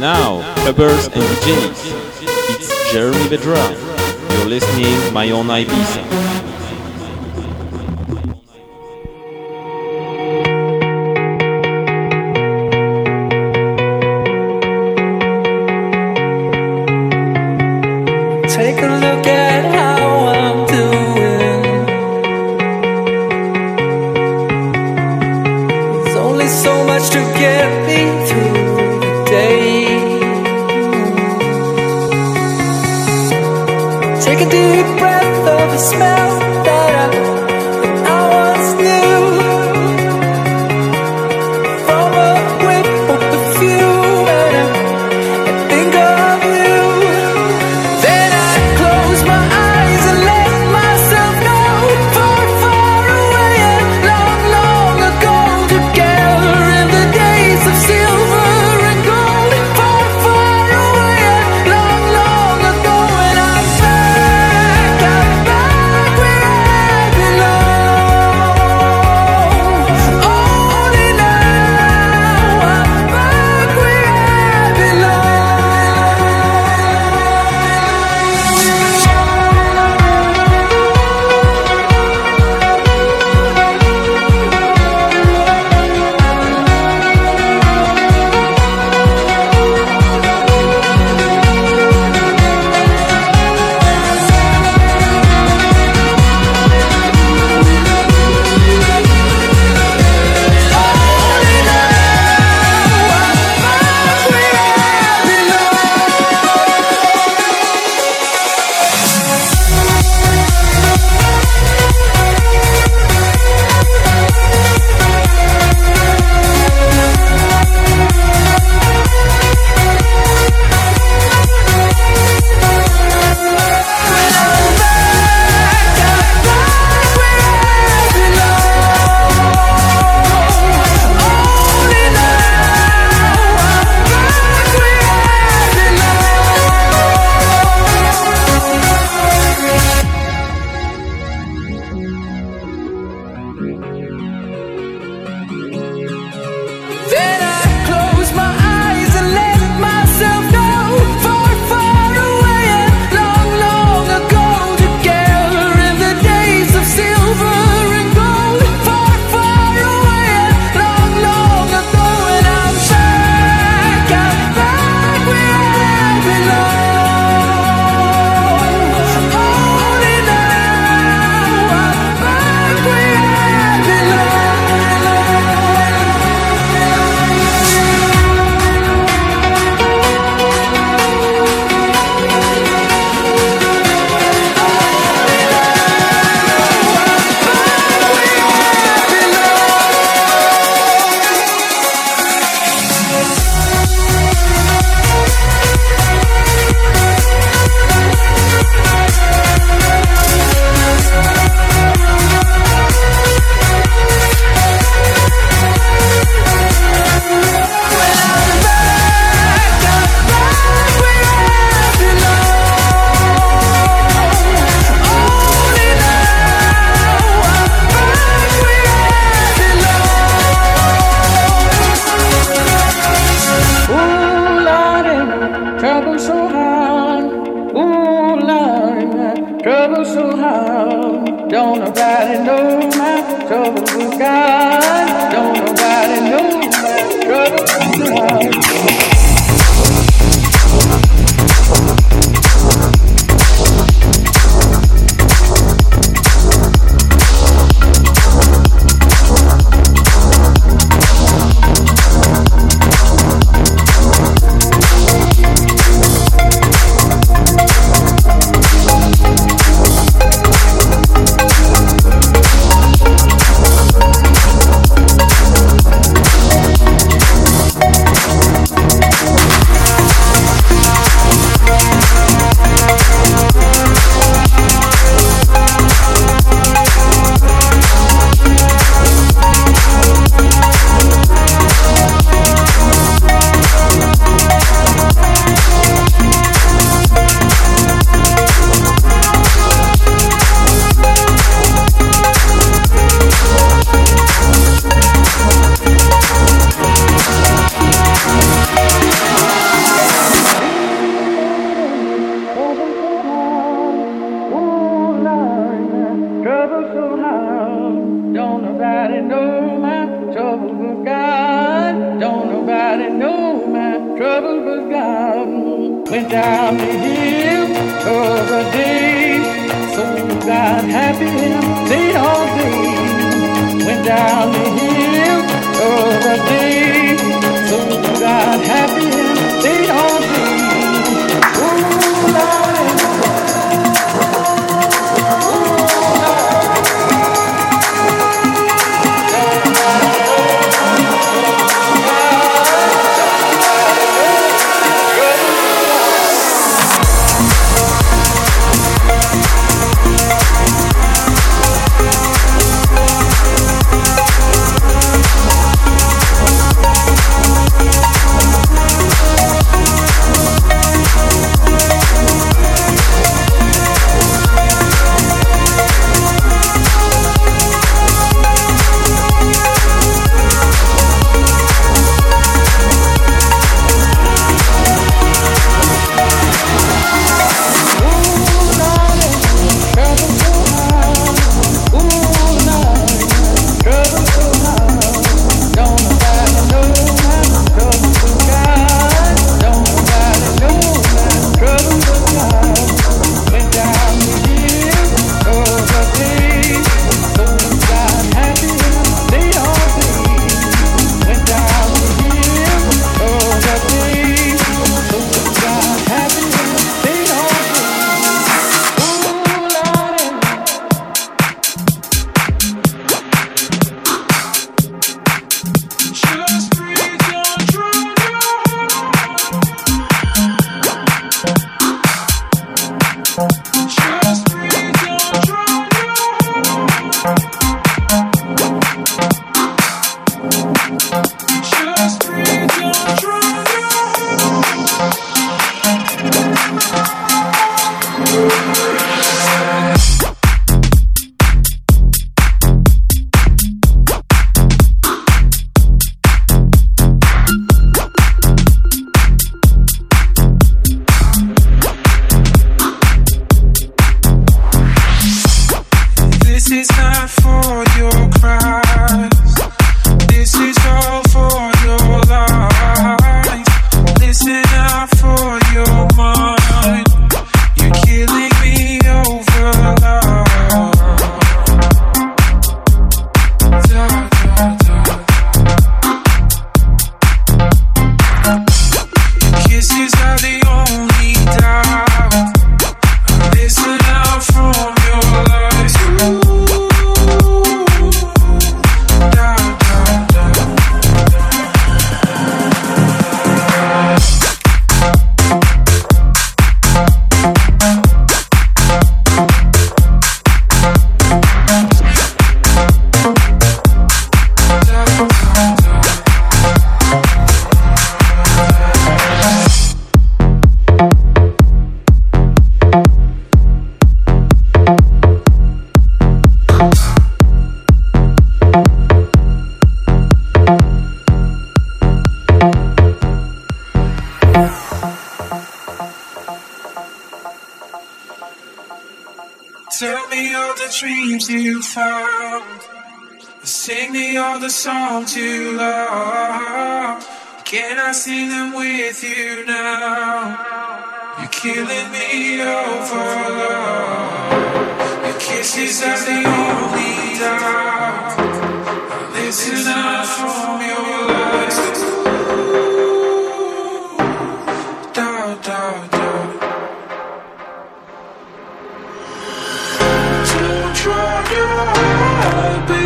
Now, clubbers and DJs, it's Jeremy Vedra. You're listening my own Ibiza.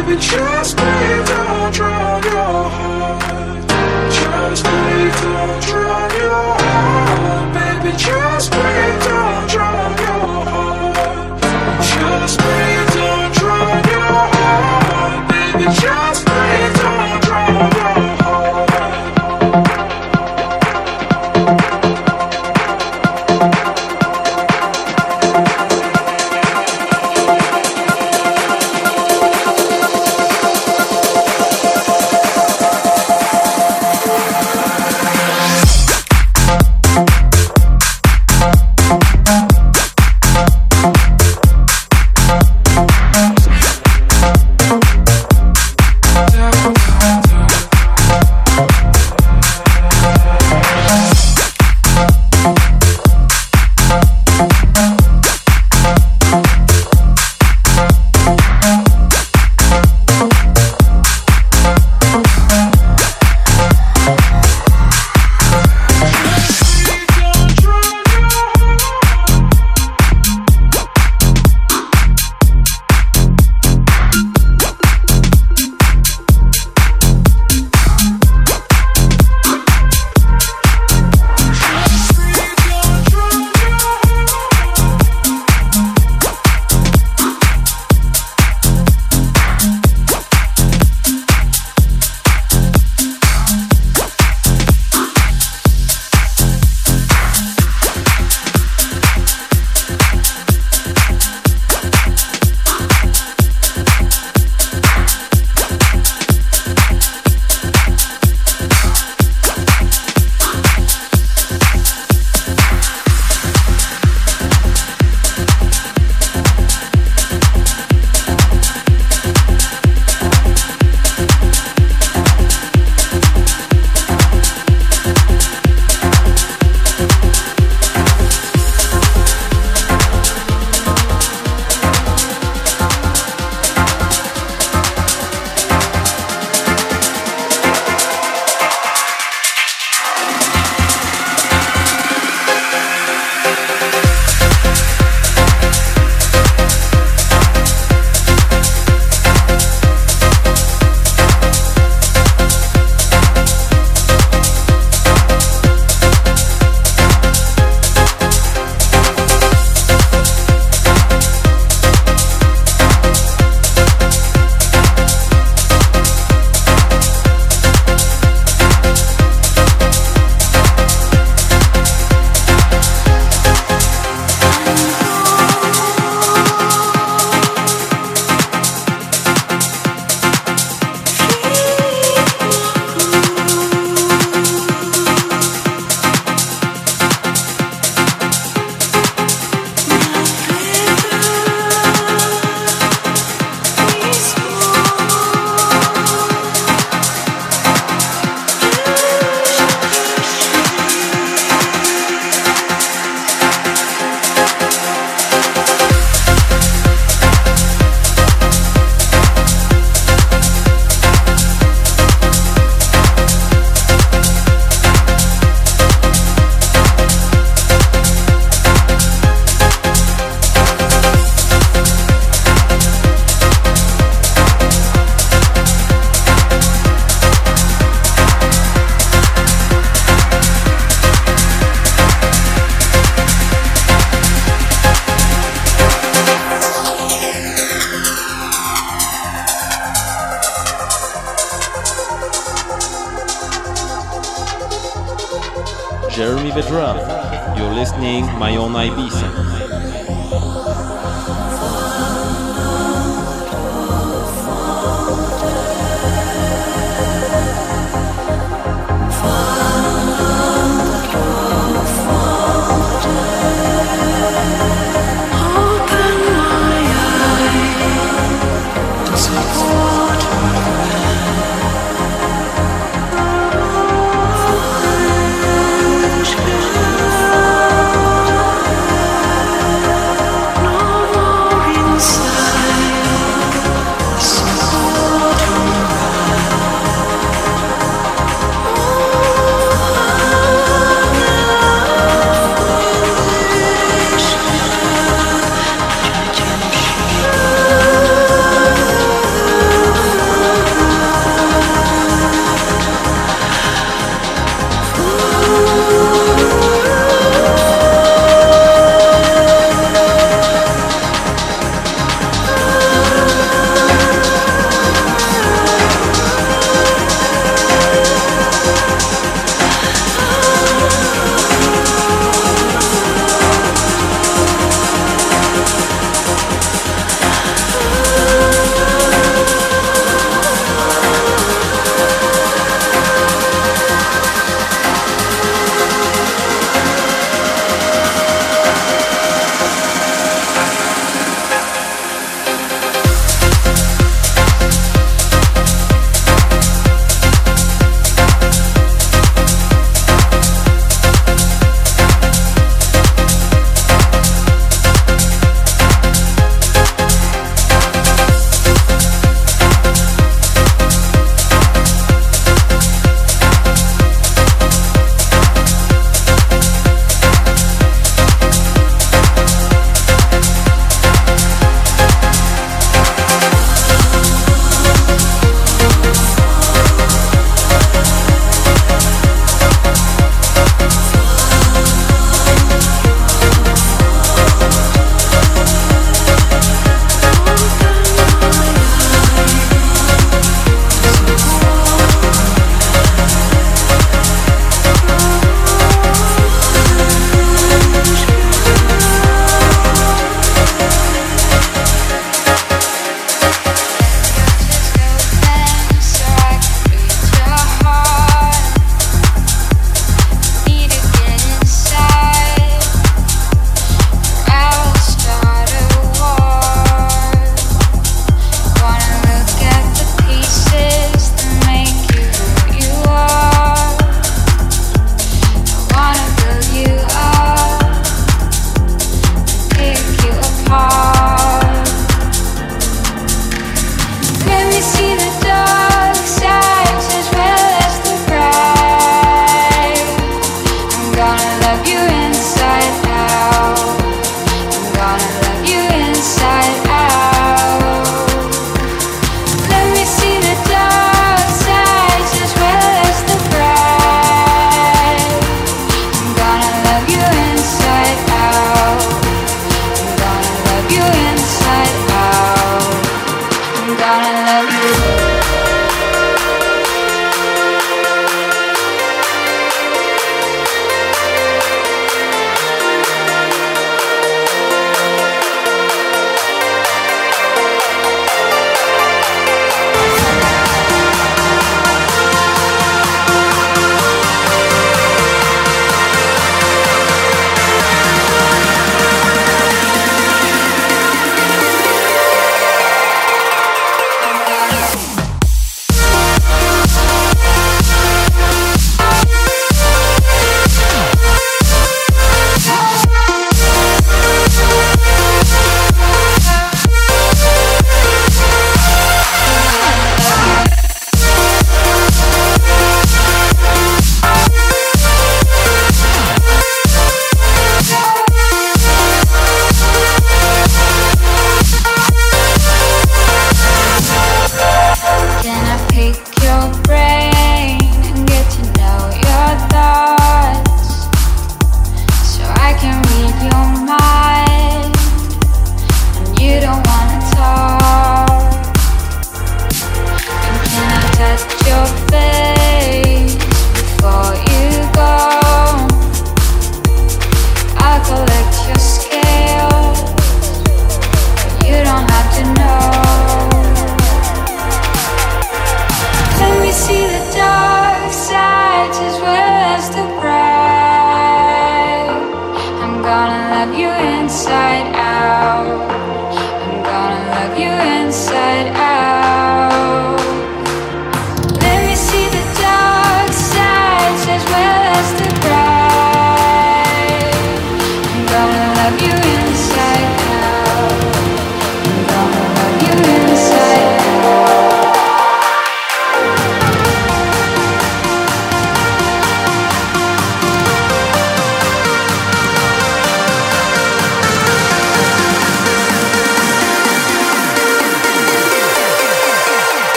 Baby, trust me, don't drown your heart Trust me, don't drown your heart Baby, trust me listening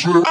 sure.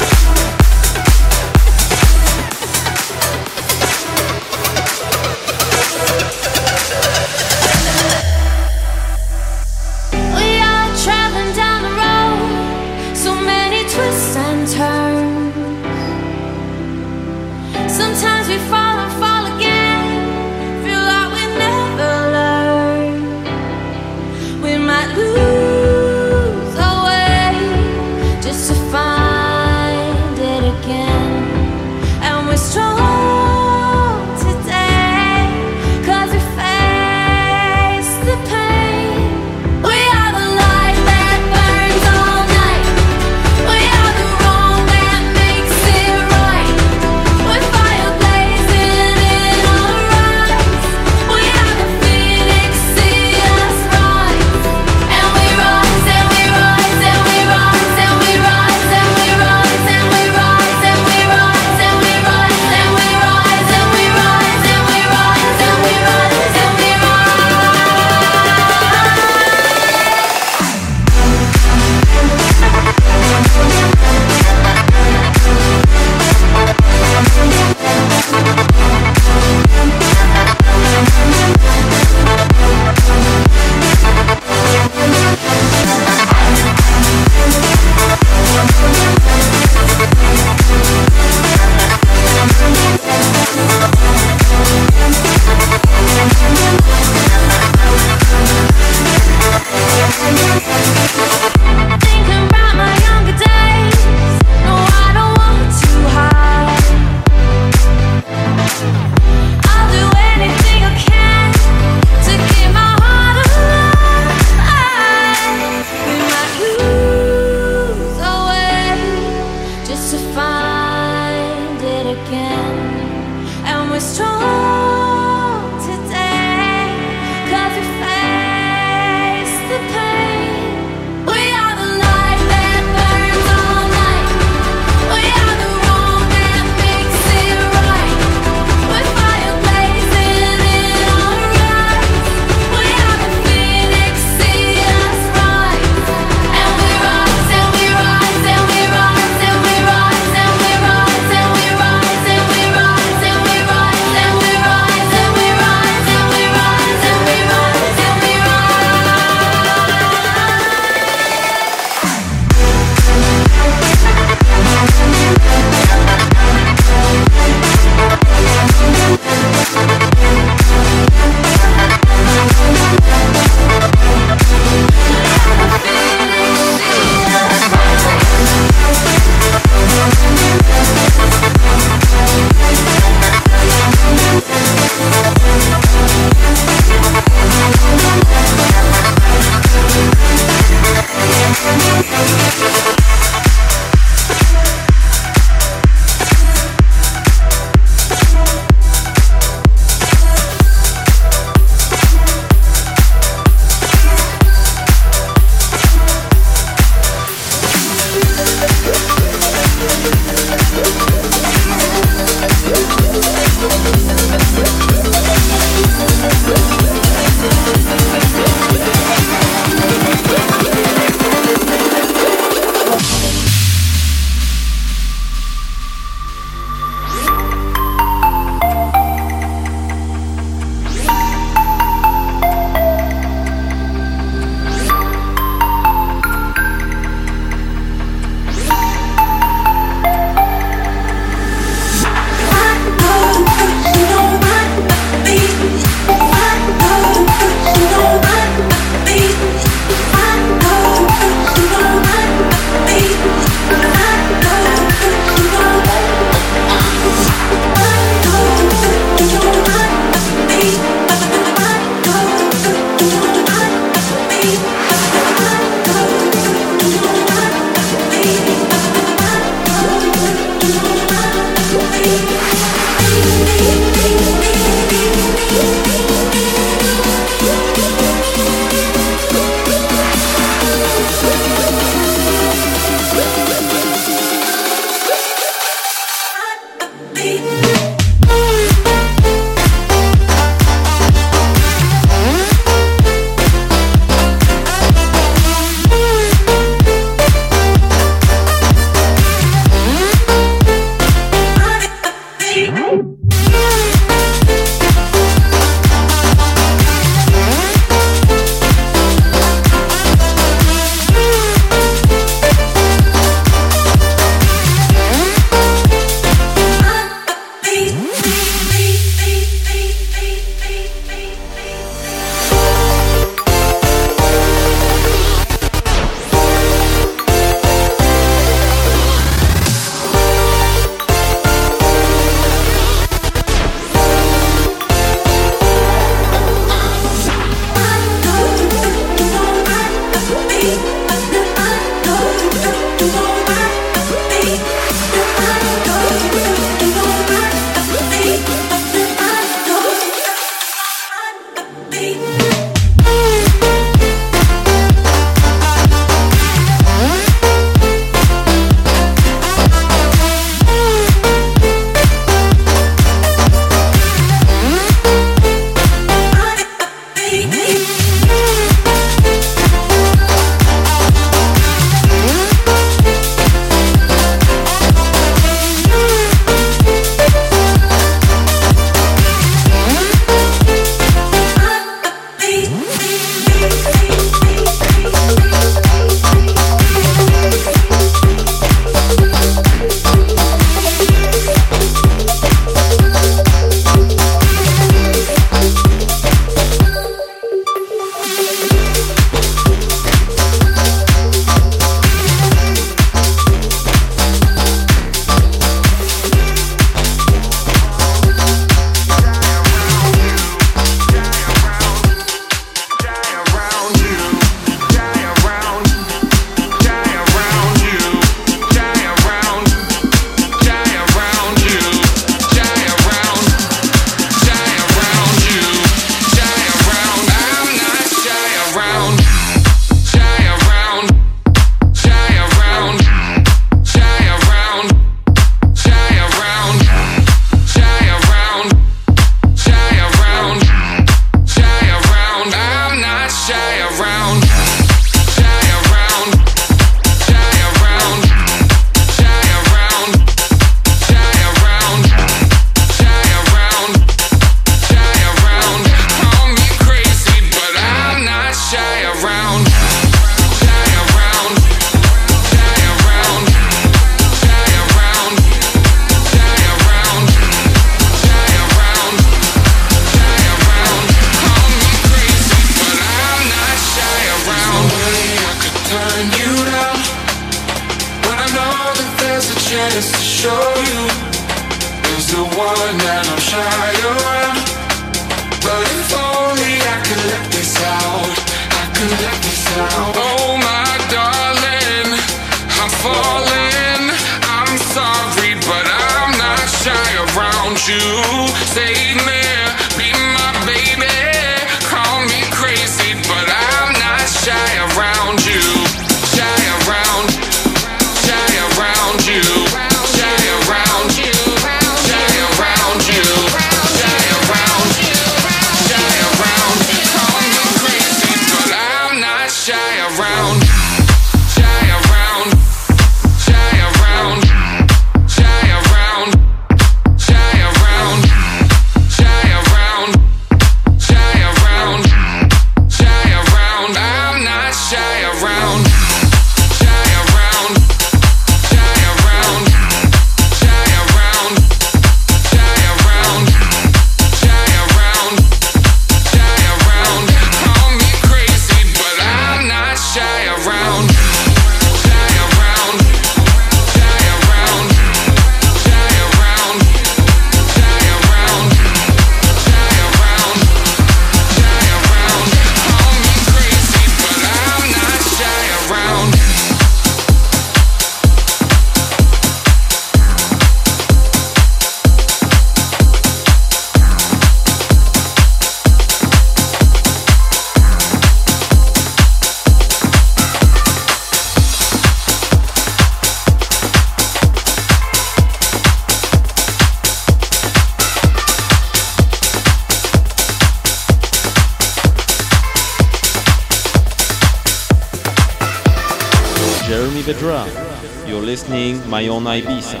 My own Ibiza.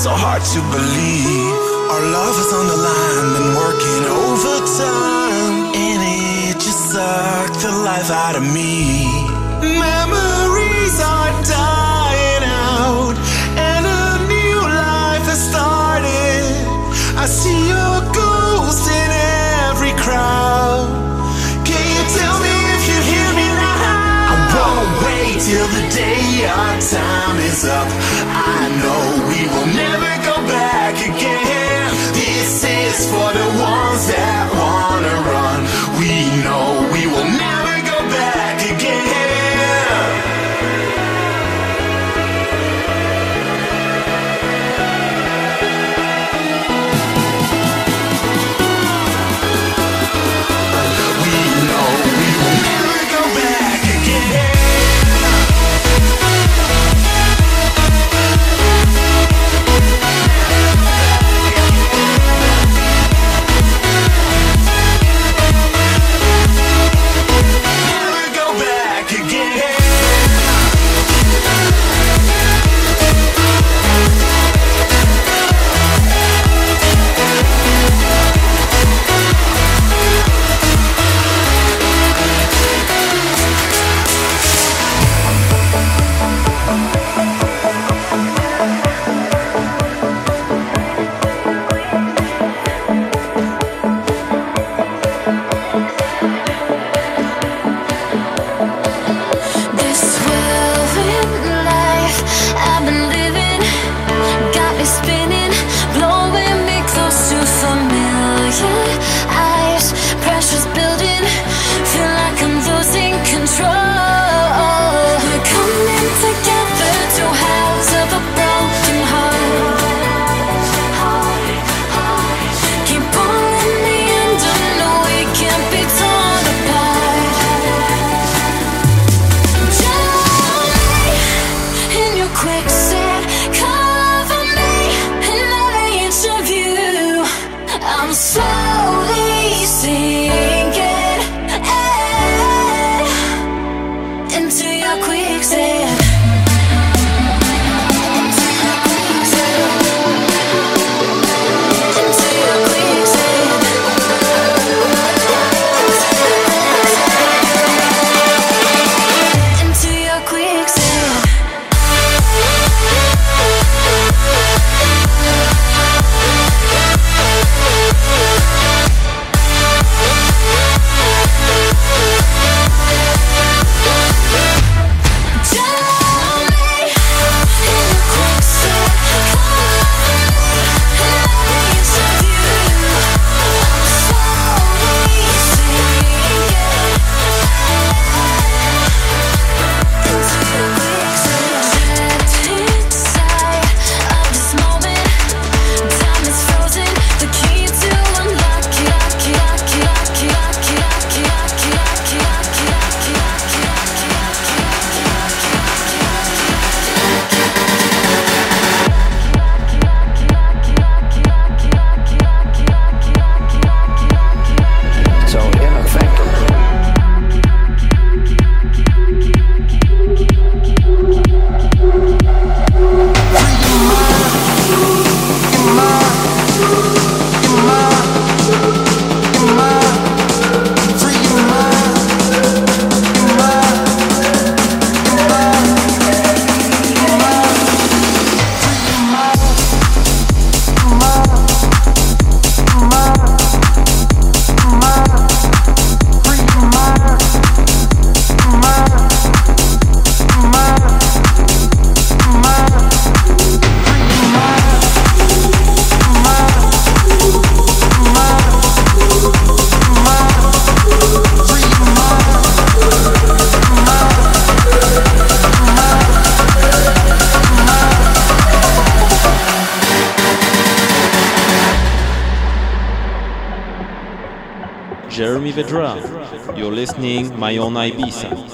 so hard to believe. Our love is on the line, been working overtime. And it just sucked the life out of me. Memories are dying out And a new life has started. I see your ghost in every crowd. Can you tell me if you hear me now? I won't wait till the day our time is up. for the one playing my own Ibiza.